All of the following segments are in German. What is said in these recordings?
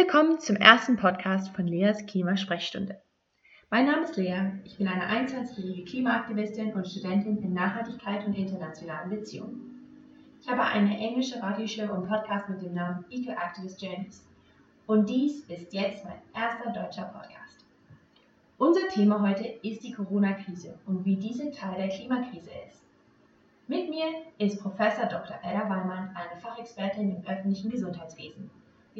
Willkommen zum ersten Podcast von Leas Klimasprechstunde. Mein Name ist Lea, ich bin eine 21-jährige Klimaaktivistin und Studentin in Nachhaltigkeit und internationalen Beziehungen. Ich habe eine englische Radioshow und Podcast mit dem Namen Eco Activist Journeys. Und dies ist jetzt mein erster deutscher Podcast. Unser Thema heute ist die Corona-Krise und wie diese Teil der Klimakrise ist. Mit mir ist Professor Dr. Edda Weimann, eine Fachexpertin im öffentlichen Gesundheitswesen.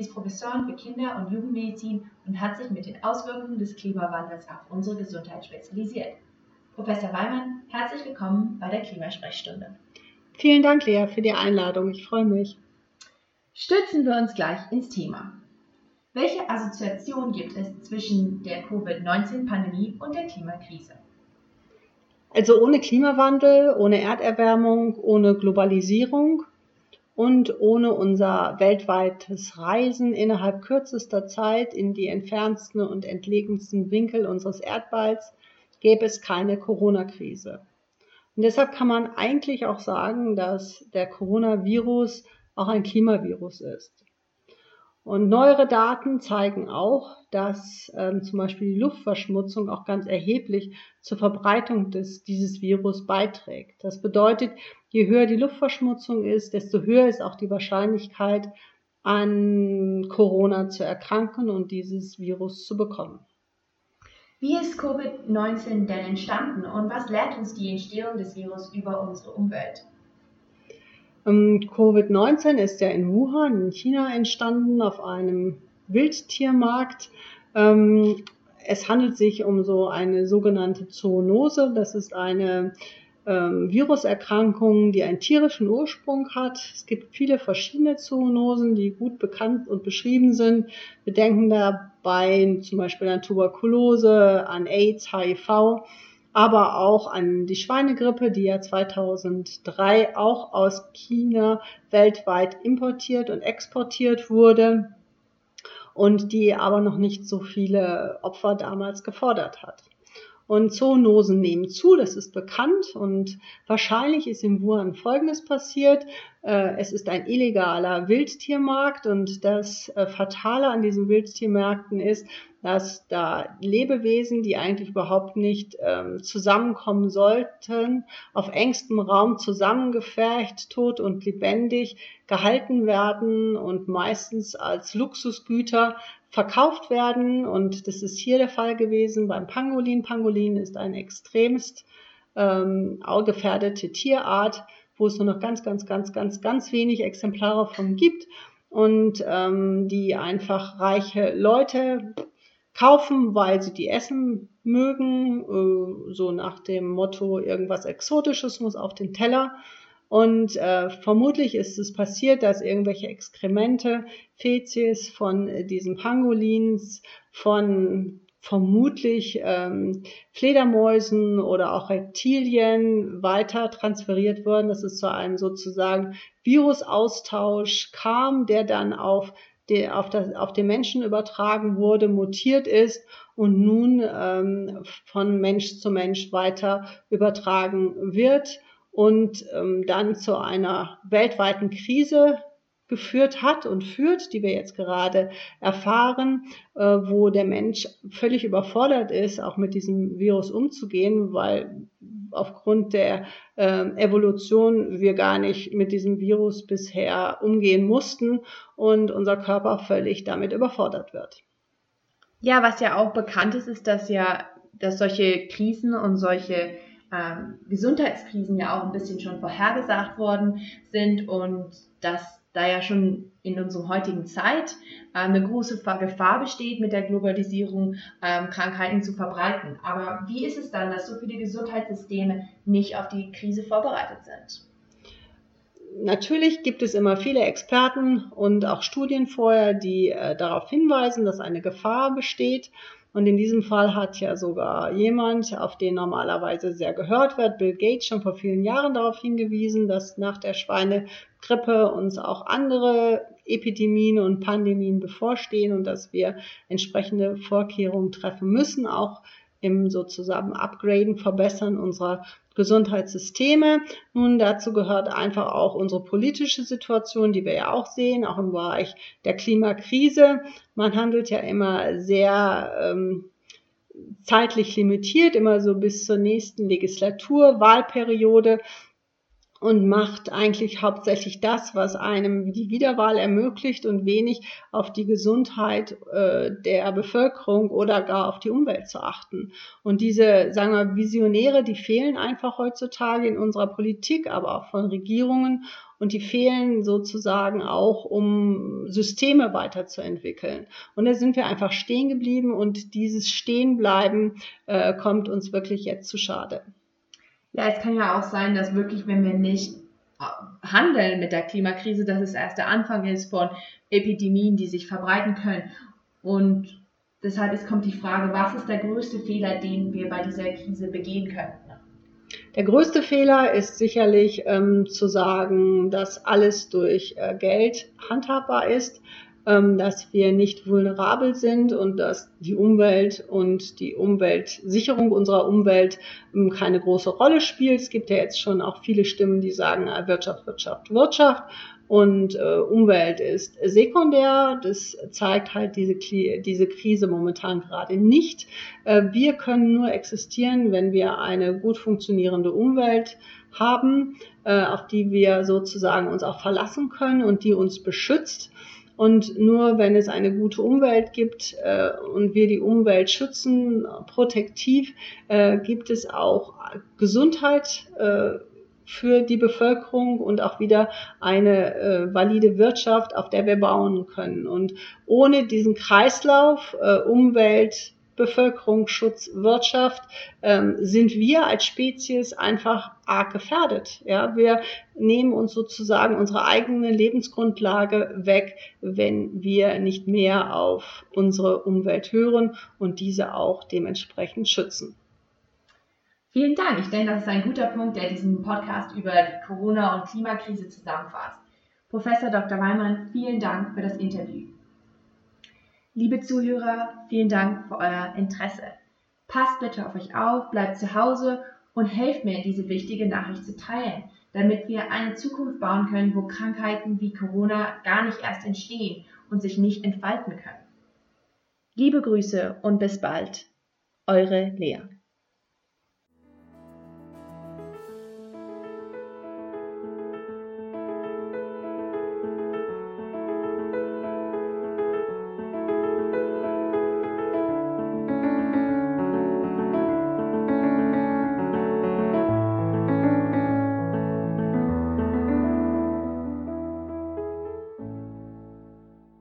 Sie ist Professorin für Kinder- und Jugendmedizin und hat sich mit den Auswirkungen des Klimawandels auf unsere Gesundheit spezialisiert. Professor Weimann, herzlich willkommen bei der Klimasprechstunde. Vielen Dank, Lea, für die Einladung. Ich freue mich. Stürzen wir uns gleich ins Thema. Welche Assoziation gibt es zwischen der Covid-19-Pandemie und der Klimakrise? Also ohne Klimawandel, ohne Erderwärmung, ohne Globalisierung und ohne unser weltweites Reisen innerhalb kürzester Zeit in die entferntesten und entlegensten Winkel unseres Erdballs gäbe es keine Corona-Krise. Und deshalb kann man eigentlich auch sagen, dass der Coronavirus auch ein Klimavirus ist. Und neuere Daten zeigen auch, dass ähm, zum Beispiel die Luftverschmutzung auch ganz erheblich zur Verbreitung des, dieses Virus beiträgt. Das bedeutet, je höher die Luftverschmutzung ist, desto höher ist auch die Wahrscheinlichkeit, an Corona zu erkranken und dieses Virus zu bekommen. Wie ist Covid-19 denn entstanden und was lehrt uns die Entstehung des Virus über unsere Umwelt? Ähm, Covid-19 ist ja in Wuhan in China entstanden auf einem Wildtiermarkt. Ähm, es handelt sich um so eine sogenannte Zoonose. Das ist eine ähm, Viruserkrankung, die einen tierischen Ursprung hat. Es gibt viele verschiedene Zoonosen, die gut bekannt und beschrieben sind. Wir denken dabei zum Beispiel an Tuberkulose, an AIDS, HIV aber auch an die Schweinegrippe, die ja 2003 auch aus China weltweit importiert und exportiert wurde und die aber noch nicht so viele Opfer damals gefordert hat. Und Zoonosen nehmen zu, das ist bekannt und wahrscheinlich ist in Wuhan Folgendes passiert. Äh, es ist ein illegaler Wildtiermarkt und das äh, Fatale an diesen Wildtiermärkten ist, dass da Lebewesen, die eigentlich überhaupt nicht ähm, zusammenkommen sollten, auf engstem Raum zusammengefercht, tot und lebendig gehalten werden und meistens als Luxusgüter verkauft werden. Und das ist hier der Fall gewesen beim Pangolin. Pangolin ist eine extremst ähm, gefährdete Tierart, wo es nur noch ganz, ganz, ganz, ganz, ganz wenig Exemplare von gibt und ähm, die einfach reiche Leute kaufen, weil sie die essen mögen, äh, so nach dem Motto, irgendwas Exotisches muss auf den Teller. Und äh, vermutlich ist es passiert, dass irgendwelche Exkremente, Fezes von äh, diesen Pangolins, von vermutlich ähm, Fledermäusen oder auch Reptilien weiter transferiert wurden, dass es zu einem sozusagen Virusaustausch kam, der dann auf der auf, das, auf den Menschen übertragen wurde, mutiert ist und nun ähm, von Mensch zu Mensch weiter übertragen wird und ähm, dann zu einer weltweiten Krise geführt hat und führt, die wir jetzt gerade erfahren, äh, wo der Mensch völlig überfordert ist, auch mit diesem Virus umzugehen, weil aufgrund der äh, Evolution wir gar nicht mit diesem Virus bisher umgehen mussten und unser Körper völlig damit überfordert wird. Ja, was ja auch bekannt ist, ist, dass ja, dass solche Krisen und solche ähm, Gesundheitskrisen ja auch ein bisschen schon vorhergesagt worden sind und dass da ja schon in unserer heutigen Zeit äh, eine große Gefahr besteht, mit der Globalisierung ähm, Krankheiten zu verbreiten. Aber wie ist es dann, dass so viele Gesundheitssysteme nicht auf die Krise vorbereitet sind? Natürlich gibt es immer viele Experten und auch Studien vorher, die äh, darauf hinweisen, dass eine Gefahr besteht. Und in diesem Fall hat ja sogar jemand, auf den normalerweise sehr gehört wird, Bill Gates, schon vor vielen Jahren darauf hingewiesen, dass nach der Schweinegrippe uns auch andere Epidemien und Pandemien bevorstehen und dass wir entsprechende Vorkehrungen treffen müssen, auch im sozusagen Upgraden, Verbessern unserer Gesundheitssysteme. Nun, dazu gehört einfach auch unsere politische Situation, die wir ja auch sehen, auch im Bereich der Klimakrise. Man handelt ja immer sehr ähm, zeitlich limitiert, immer so bis zur nächsten Legislatur, Wahlperiode und macht eigentlich hauptsächlich das, was einem die Wiederwahl ermöglicht und wenig auf die Gesundheit äh, der Bevölkerung oder gar auf die Umwelt zu achten. Und diese, sagen wir, Visionäre, die fehlen einfach heutzutage in unserer Politik, aber auch von Regierungen und die fehlen sozusagen auch, um Systeme weiterzuentwickeln. Und da sind wir einfach stehen geblieben und dieses Stehenbleiben äh, kommt uns wirklich jetzt zu Schade. Ja, es kann ja auch sein, dass wirklich, wenn wir nicht äh, handeln mit der Klimakrise, dass es erst der Anfang ist von Epidemien, die sich verbreiten können. Und deshalb ist, kommt die Frage, was ist der größte Fehler, den wir bei dieser Krise begehen können? Der größte Fehler ist sicherlich ähm, zu sagen, dass alles durch äh, Geld handhabbar ist. Ähm, dass wir nicht vulnerabel sind und dass die Umwelt und die Umweltsicherung unserer Umwelt ähm, keine große Rolle spielt. Es gibt ja jetzt schon auch viele Stimmen, die sagen, äh, Wirtschaft, Wirtschaft, Wirtschaft und äh, Umwelt ist sekundär. Das zeigt halt diese, diese Krise momentan gerade nicht. Äh, wir können nur existieren, wenn wir eine gut funktionierende Umwelt haben, äh, auf die wir sozusagen uns auch verlassen können und die uns beschützt. Und nur wenn es eine gute Umwelt gibt äh, und wir die Umwelt schützen, protektiv, äh, gibt es auch Gesundheit äh, für die Bevölkerung und auch wieder eine äh, valide Wirtschaft, auf der wir bauen können. Und ohne diesen Kreislauf äh, Umwelt, Bevölkerungsschutz, Wirtschaft, ähm, sind wir als Spezies einfach arg gefährdet. Ja, wir nehmen uns sozusagen unsere eigene Lebensgrundlage weg, wenn wir nicht mehr auf unsere Umwelt hören und diese auch dementsprechend schützen. Vielen Dank. Ich denke, das ist ein guter Punkt, der diesen Podcast über die Corona- und Klimakrise zusammenfasst. Professor Dr. Weimann, vielen Dank für das Interview. Liebe Zuhörer, vielen Dank für euer Interesse. Passt bitte auf euch auf, bleibt zu Hause und helft mir, diese wichtige Nachricht zu teilen, damit wir eine Zukunft bauen können, wo Krankheiten wie Corona gar nicht erst entstehen und sich nicht entfalten können. Liebe Grüße und bis bald. Eure Lea.